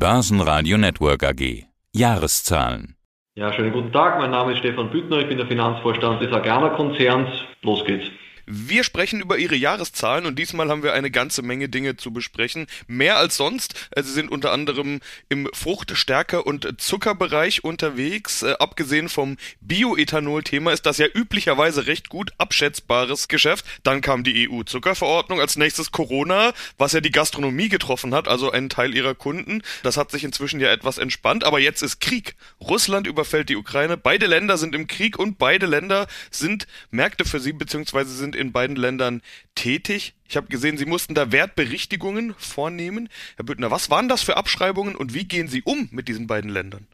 Börsenradio Network AG. Jahreszahlen. Ja, schönen guten Tag. Mein Name ist Stefan Büttner. Ich bin der Finanzvorstand des Agrana Konzerns. Los geht's. Wir sprechen über Ihre Jahreszahlen und diesmal haben wir eine ganze Menge Dinge zu besprechen. Mehr als sonst. Äh, Sie sind unter anderem im Frucht-, Stärke- und Zuckerbereich unterwegs. Äh, abgesehen vom Bioethanol-Thema ist das ja üblicherweise recht gut abschätzbares Geschäft. Dann kam die EU-Zuckerverordnung, als nächstes Corona, was ja die Gastronomie getroffen hat, also einen Teil ihrer Kunden. Das hat sich inzwischen ja etwas entspannt, aber jetzt ist Krieg. Russland überfällt die Ukraine. Beide Länder sind im Krieg und beide Länder sind Märkte für sie, beziehungsweise sind in beiden Ländern tätig. Ich habe gesehen, Sie mussten da Wertberichtigungen vornehmen. Herr Büttner, was waren das für Abschreibungen und wie gehen Sie um mit diesen beiden Ländern?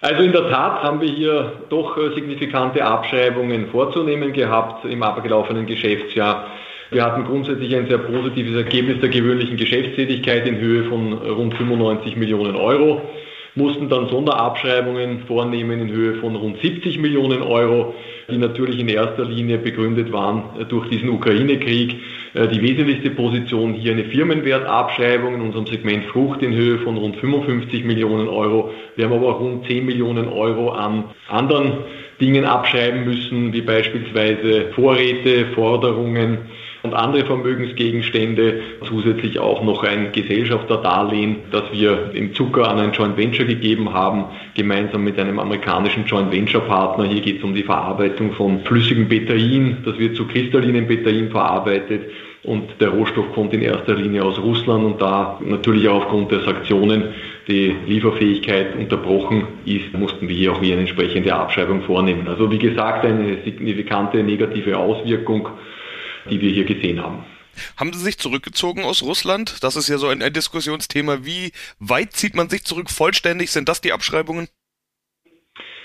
Also in der Tat haben wir hier doch äh, signifikante Abschreibungen vorzunehmen gehabt im abgelaufenen Geschäftsjahr. Wir hatten grundsätzlich ein sehr positives Ergebnis der gewöhnlichen Geschäftstätigkeit in Höhe von rund 95 Millionen Euro, mussten dann Sonderabschreibungen vornehmen in Höhe von rund 70 Millionen Euro die natürlich in erster Linie begründet waren äh, durch diesen Ukraine-Krieg. Äh, die wesentlichste Position hier eine Firmenwertabschreibung in unserem Segment Frucht in Höhe von rund 55 Millionen Euro. Wir haben aber auch rund 10 Millionen Euro an anderen Dingen abschreiben müssen, wie beispielsweise Vorräte, Forderungen, und andere Vermögensgegenstände. Zusätzlich auch noch ein Gesellschafterdarlehen, das wir im Zucker an ein Joint Venture gegeben haben, gemeinsam mit einem amerikanischen Joint Venture Partner. Hier geht es um die Verarbeitung von flüssigem Betain. Das wird zu kristallinem Betain verarbeitet. Und der Rohstoff kommt in erster Linie aus Russland und da natürlich auch aufgrund der Sanktionen die Lieferfähigkeit unterbrochen ist, mussten wir hier auch wieder eine entsprechende Abschreibung vornehmen. Also wie gesagt, eine signifikante negative Auswirkung die wir hier gesehen haben. Haben Sie sich zurückgezogen aus Russland? Das ist ja so ein Diskussionsthema. Wie weit zieht man sich zurück? Vollständig sind das die Abschreibungen?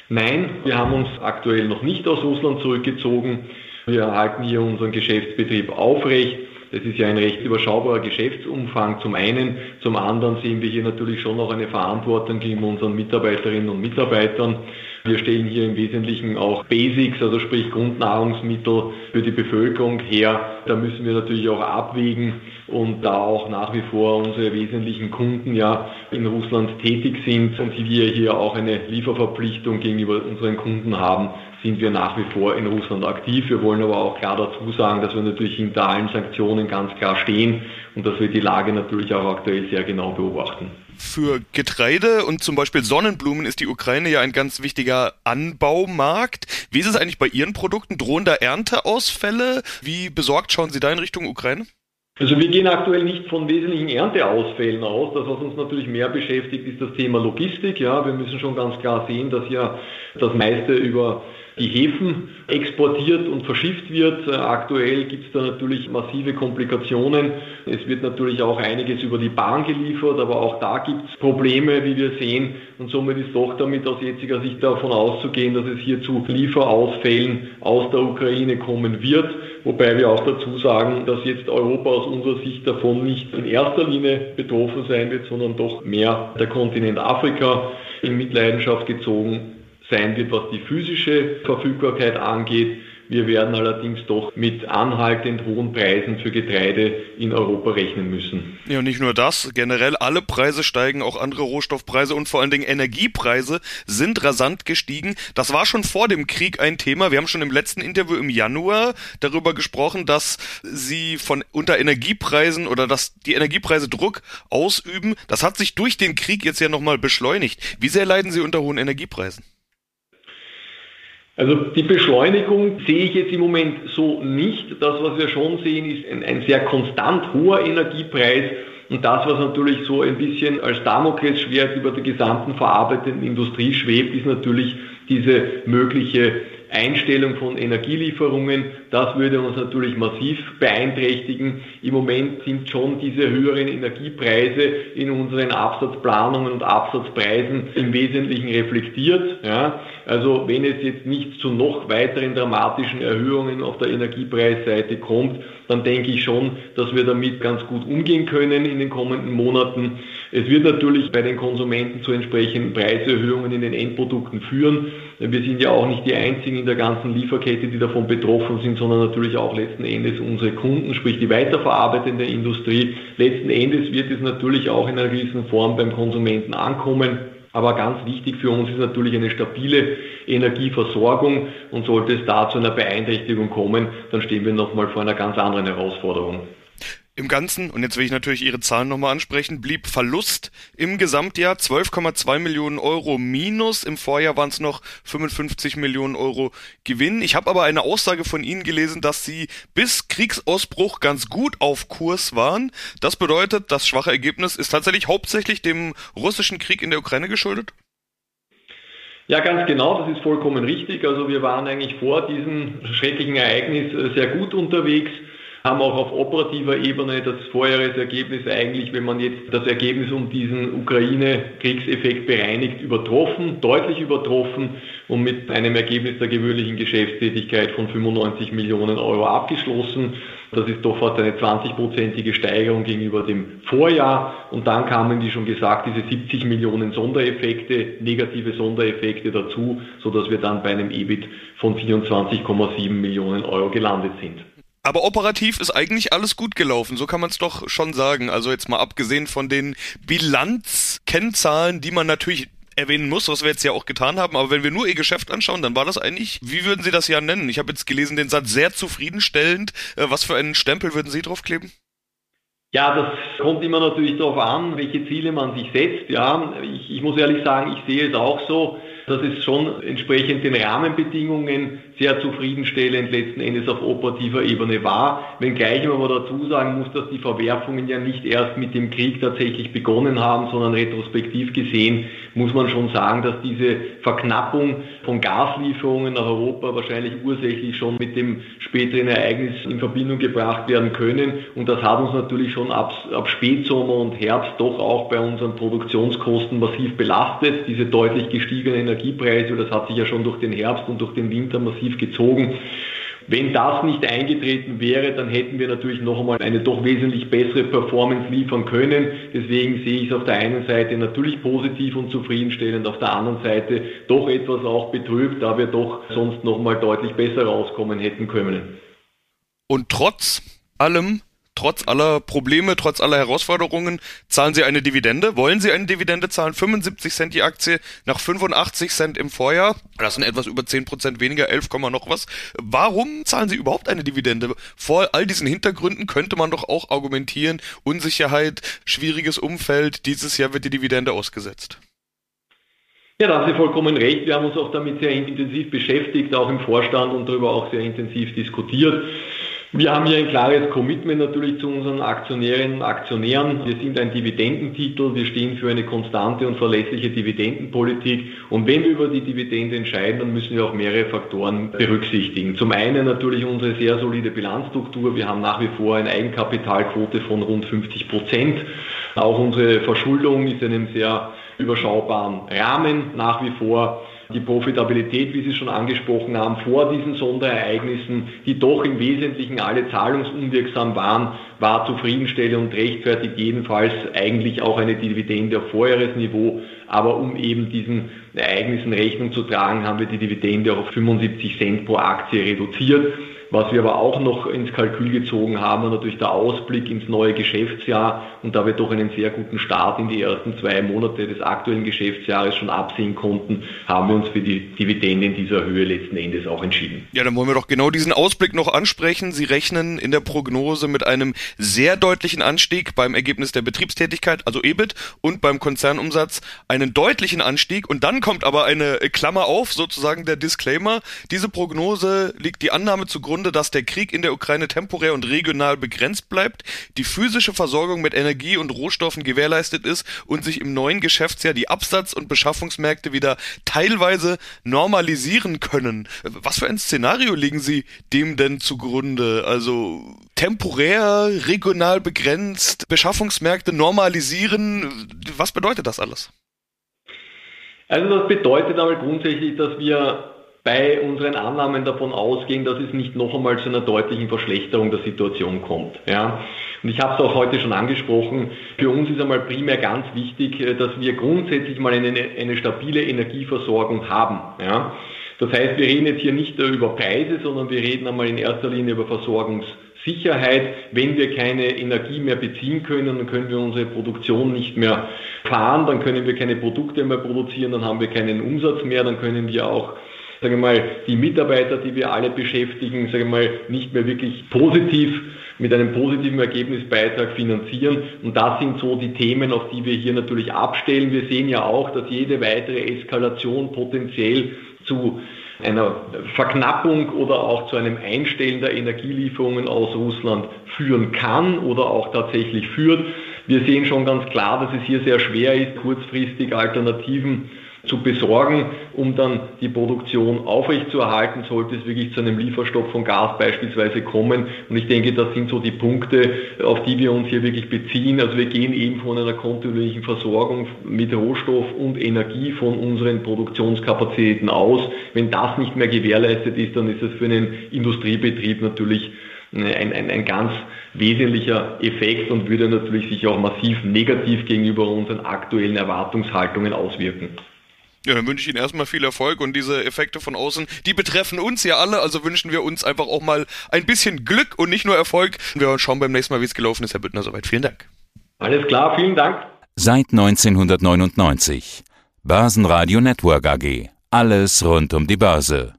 Nein, wir haben uns aktuell noch nicht aus Russland zurückgezogen. Wir erhalten hier unseren Geschäftsbetrieb aufrecht. Das ist ja ein recht überschaubarer Geschäftsumfang zum einen. Zum anderen sehen wir hier natürlich schon noch eine Verantwortung gegenüber unseren Mitarbeiterinnen und Mitarbeitern. Wir stellen hier im Wesentlichen auch Basics, also sprich Grundnahrungsmittel für die Bevölkerung her. Da müssen wir natürlich auch abwägen und da auch nach wie vor unsere wesentlichen Kunden ja in Russland tätig sind und wir hier auch eine Lieferverpflichtung gegenüber unseren Kunden haben, sind wir nach wie vor in Russland aktiv. Wir wollen aber auch klar dazu sagen, dass wir natürlich hinter allen Sanktionen ganz klar stehen und dass wir die Lage natürlich auch aktuell sehr genau beobachten. Für Getreide und zum Beispiel Sonnenblumen ist die Ukraine ja ein ganz wichtiger Anbaumarkt. Wie ist es eigentlich bei Ihren Produkten? Drohen da Ernteausfälle? Wie besorgt schauen Sie da in Richtung Ukraine? Also wir gehen aktuell nicht von wesentlichen Ernteausfällen aus. Das, was uns natürlich mehr beschäftigt, ist das Thema Logistik. Ja, wir müssen schon ganz klar sehen, dass ja das meiste über die Häfen exportiert und verschifft wird. Aktuell gibt es da natürlich massive Komplikationen. Es wird natürlich auch einiges über die Bahn geliefert, aber auch da gibt es Probleme, wie wir sehen. Und somit ist doch damit aus jetziger Sicht davon auszugehen, dass es hier zu Lieferausfällen aus der Ukraine kommen wird. Wobei wir auch dazu sagen, dass jetzt Europa aus unserer Sicht davon nicht in erster Linie betroffen sein wird, sondern doch mehr der Kontinent Afrika in Mitleidenschaft gezogen sein wird, was die physische Verfügbarkeit angeht. Wir werden allerdings doch mit anhaltend hohen Preisen für Getreide in Europa rechnen müssen. Ja, nicht nur das, generell alle Preise steigen, auch andere Rohstoffpreise und vor allen Dingen Energiepreise sind rasant gestiegen. Das war schon vor dem Krieg ein Thema. Wir haben schon im letzten Interview im Januar darüber gesprochen, dass sie von unter Energiepreisen oder dass die Energiepreise Druck ausüben. Das hat sich durch den Krieg jetzt ja nochmal beschleunigt. Wie sehr leiden Sie unter hohen Energiepreisen? Also die Beschleunigung sehe ich jetzt im Moment so nicht. Das, was wir schon sehen, ist ein, ein sehr konstant hoher Energiepreis. Und das, was natürlich so ein bisschen als Damoklesschwert über der gesamten verarbeitenden Industrie schwebt, ist natürlich diese mögliche Einstellung von Energielieferungen, das würde uns natürlich massiv beeinträchtigen. Im Moment sind schon diese höheren Energiepreise in unseren Absatzplanungen und Absatzpreisen im Wesentlichen reflektiert. Ja. Also wenn es jetzt nicht zu noch weiteren dramatischen Erhöhungen auf der Energiepreisseite kommt, dann denke ich schon, dass wir damit ganz gut umgehen können in den kommenden Monaten. Es wird natürlich bei den Konsumenten zu entsprechenden Preiserhöhungen in den Endprodukten führen. Wir sind ja auch nicht die einzigen in der ganzen Lieferkette, die davon betroffen sind, sondern natürlich auch letzten Endes unsere Kunden, sprich die weiterverarbeitende Industrie. Letzten Endes wird es natürlich auch in einer gewissen Form beim Konsumenten ankommen. Aber ganz wichtig für uns ist natürlich eine stabile Energieversorgung und sollte es da zu einer Beeinträchtigung kommen, dann stehen wir nochmal vor einer ganz anderen Herausforderung. Im Ganzen, und jetzt will ich natürlich Ihre Zahlen nochmal ansprechen, blieb Verlust im Gesamtjahr 12,2 Millionen Euro minus. Im Vorjahr waren es noch 55 Millionen Euro Gewinn. Ich habe aber eine Aussage von Ihnen gelesen, dass Sie bis Kriegsausbruch ganz gut auf Kurs waren. Das bedeutet, das schwache Ergebnis ist tatsächlich hauptsächlich dem russischen Krieg in der Ukraine geschuldet? Ja, ganz genau, das ist vollkommen richtig. Also wir waren eigentlich vor diesem schrecklichen Ereignis äh, sehr gut unterwegs haben auch auf operativer Ebene das Vorjahresergebnis eigentlich, wenn man jetzt das Ergebnis um diesen Ukraine-Kriegseffekt bereinigt, übertroffen, deutlich übertroffen und mit einem Ergebnis der gewöhnlichen Geschäftstätigkeit von 95 Millionen Euro abgeschlossen. Das ist doch fast eine 20-prozentige Steigerung gegenüber dem Vorjahr. Und dann kamen, wie schon gesagt, diese 70 Millionen Sondereffekte, negative Sondereffekte dazu, sodass wir dann bei einem EBIT von 24,7 Millionen Euro gelandet sind. Aber operativ ist eigentlich alles gut gelaufen, so kann man es doch schon sagen. Also jetzt mal abgesehen von den Bilanzkennzahlen, die man natürlich erwähnen muss, was wir jetzt ja auch getan haben, aber wenn wir nur ihr Geschäft anschauen, dann war das eigentlich, wie würden Sie das ja nennen? Ich habe jetzt gelesen den Satz sehr zufriedenstellend. Äh, was für einen Stempel würden Sie draufkleben? Ja, das kommt immer natürlich darauf an, welche Ziele man sich setzt. Ja, ich, ich muss ehrlich sagen, ich sehe es auch so dass es schon entsprechend den Rahmenbedingungen sehr zufriedenstellend letzten Endes auf operativer Ebene war. Wenngleich man aber dazu sagen muss, dass die Verwerfungen ja nicht erst mit dem Krieg tatsächlich begonnen haben, sondern retrospektiv gesehen muss man schon sagen, dass diese Verknappung von Gaslieferungen nach Europa wahrscheinlich ursächlich schon mit dem späteren Ereignis in Verbindung gebracht werden können. Und das hat uns natürlich schon ab, ab Spätsommer und Herbst doch auch bei unseren Produktionskosten massiv belastet. Diese deutlich gestiegenen Energiepreise, das hat sich ja schon durch den Herbst und durch den Winter massiv gezogen. Wenn das nicht eingetreten wäre, dann hätten wir natürlich noch einmal eine doch wesentlich bessere Performance liefern können. Deswegen sehe ich es auf der einen Seite natürlich positiv und zufriedenstellend, auf der anderen Seite doch etwas auch betrübt, da wir doch sonst noch mal deutlich besser rauskommen hätten können. Und trotz allem trotz aller Probleme, trotz aller Herausforderungen, zahlen Sie eine Dividende? Wollen Sie eine Dividende zahlen? 75 Cent die Aktie nach 85 Cent im Vorjahr. Das sind etwas über 10 Prozent weniger, 11, noch was. Warum zahlen Sie überhaupt eine Dividende? Vor all diesen Hintergründen könnte man doch auch argumentieren, Unsicherheit, schwieriges Umfeld, dieses Jahr wird die Dividende ausgesetzt. Ja, da haben Sie vollkommen recht. Wir haben uns auch damit sehr intensiv beschäftigt, auch im Vorstand und darüber auch sehr intensiv diskutiert. Wir haben hier ein klares Commitment natürlich zu unseren Aktionärinnen und Aktionären. Wir sind ein Dividendentitel. Wir stehen für eine konstante und verlässliche Dividendenpolitik. Und wenn wir über die Dividende entscheiden, dann müssen wir auch mehrere Faktoren berücksichtigen. Zum einen natürlich unsere sehr solide Bilanzstruktur. Wir haben nach wie vor eine Eigenkapitalquote von rund 50 Prozent. Auch unsere Verschuldung ist in einem sehr überschaubaren Rahmen nach wie vor die Profitabilität, wie Sie schon angesprochen haben, vor diesen Sonderereignissen, die doch im Wesentlichen alle zahlungsunwirksam waren, war zufriedenstellend und rechtfertigt jedenfalls eigentlich auch eine Dividende auf Vorjahresniveau. Aber um eben diesen Ereignissen Rechnung zu tragen, haben wir die Dividende auf 75 Cent pro Aktie reduziert. Was wir aber auch noch ins Kalkül gezogen haben, war natürlich der Ausblick ins neue Geschäftsjahr. Und da wir doch einen sehr guten Start in die ersten zwei Monate des aktuellen Geschäftsjahres schon absehen konnten, haben wir uns für die Dividende in dieser Höhe letzten Endes auch entschieden. Ja, dann wollen wir doch genau diesen Ausblick noch ansprechen. Sie rechnen in der Prognose mit einem sehr deutlichen Anstieg beim Ergebnis der Betriebstätigkeit, also EBIT, und beim Konzernumsatz einen deutlichen Anstieg. Und dann kommt aber eine Klammer auf, sozusagen der Disclaimer. Diese Prognose liegt die Annahme zugrunde, Grunde, dass der Krieg in der Ukraine temporär und regional begrenzt bleibt, die physische Versorgung mit Energie und Rohstoffen gewährleistet ist und sich im neuen Geschäftsjahr die Absatz- und Beschaffungsmärkte wieder teilweise normalisieren können. Was für ein Szenario legen Sie dem denn zugrunde? Also temporär, regional begrenzt, Beschaffungsmärkte normalisieren. Was bedeutet das alles? Also das bedeutet aber grundsätzlich, dass wir bei unseren Annahmen davon ausgehen, dass es nicht noch einmal zu einer deutlichen Verschlechterung der Situation kommt. Ja. Und ich habe es auch heute schon angesprochen, für uns ist einmal primär ganz wichtig, äh, dass wir grundsätzlich mal eine, eine stabile Energieversorgung haben. Ja. Das heißt, wir reden jetzt hier nicht über Preise, sondern wir reden einmal in erster Linie über Versorgungssicherheit. Wenn wir keine Energie mehr beziehen können, dann können wir unsere Produktion nicht mehr fahren, dann können wir keine Produkte mehr produzieren, dann haben wir keinen Umsatz mehr, dann können wir auch sagen wir mal, die Mitarbeiter, die wir alle beschäftigen, sagen wir mal, nicht mehr wirklich positiv mit einem positiven Ergebnisbeitrag finanzieren. Und das sind so die Themen, auf die wir hier natürlich abstellen. Wir sehen ja auch, dass jede weitere Eskalation potenziell zu einer Verknappung oder auch zu einem Einstellen der Energielieferungen aus Russland führen kann oder auch tatsächlich führt. Wir sehen schon ganz klar, dass es hier sehr schwer ist, kurzfristig Alternativen zu besorgen, um dann die Produktion aufrechtzuerhalten, sollte es wirklich zu einem Lieferstopp von Gas beispielsweise kommen. Und ich denke, das sind so die Punkte, auf die wir uns hier wirklich beziehen. Also wir gehen eben von einer kontinuierlichen Versorgung mit Rohstoff und Energie von unseren Produktionskapazitäten aus. Wenn das nicht mehr gewährleistet ist, dann ist es für einen Industriebetrieb natürlich ein, ein, ein ganz wesentlicher Effekt und würde natürlich sich auch massiv negativ gegenüber unseren aktuellen Erwartungshaltungen auswirken. Ja, dann wünsche ich Ihnen erstmal viel Erfolg und diese Effekte von außen, die betreffen uns ja alle, also wünschen wir uns einfach auch mal ein bisschen Glück und nicht nur Erfolg. Wir schauen beim nächsten Mal, wie es gelaufen ist, Herr Büttner, soweit. Vielen Dank. Alles klar, vielen Dank. Seit 1999. Börsenradio Network AG. Alles rund um die Börse.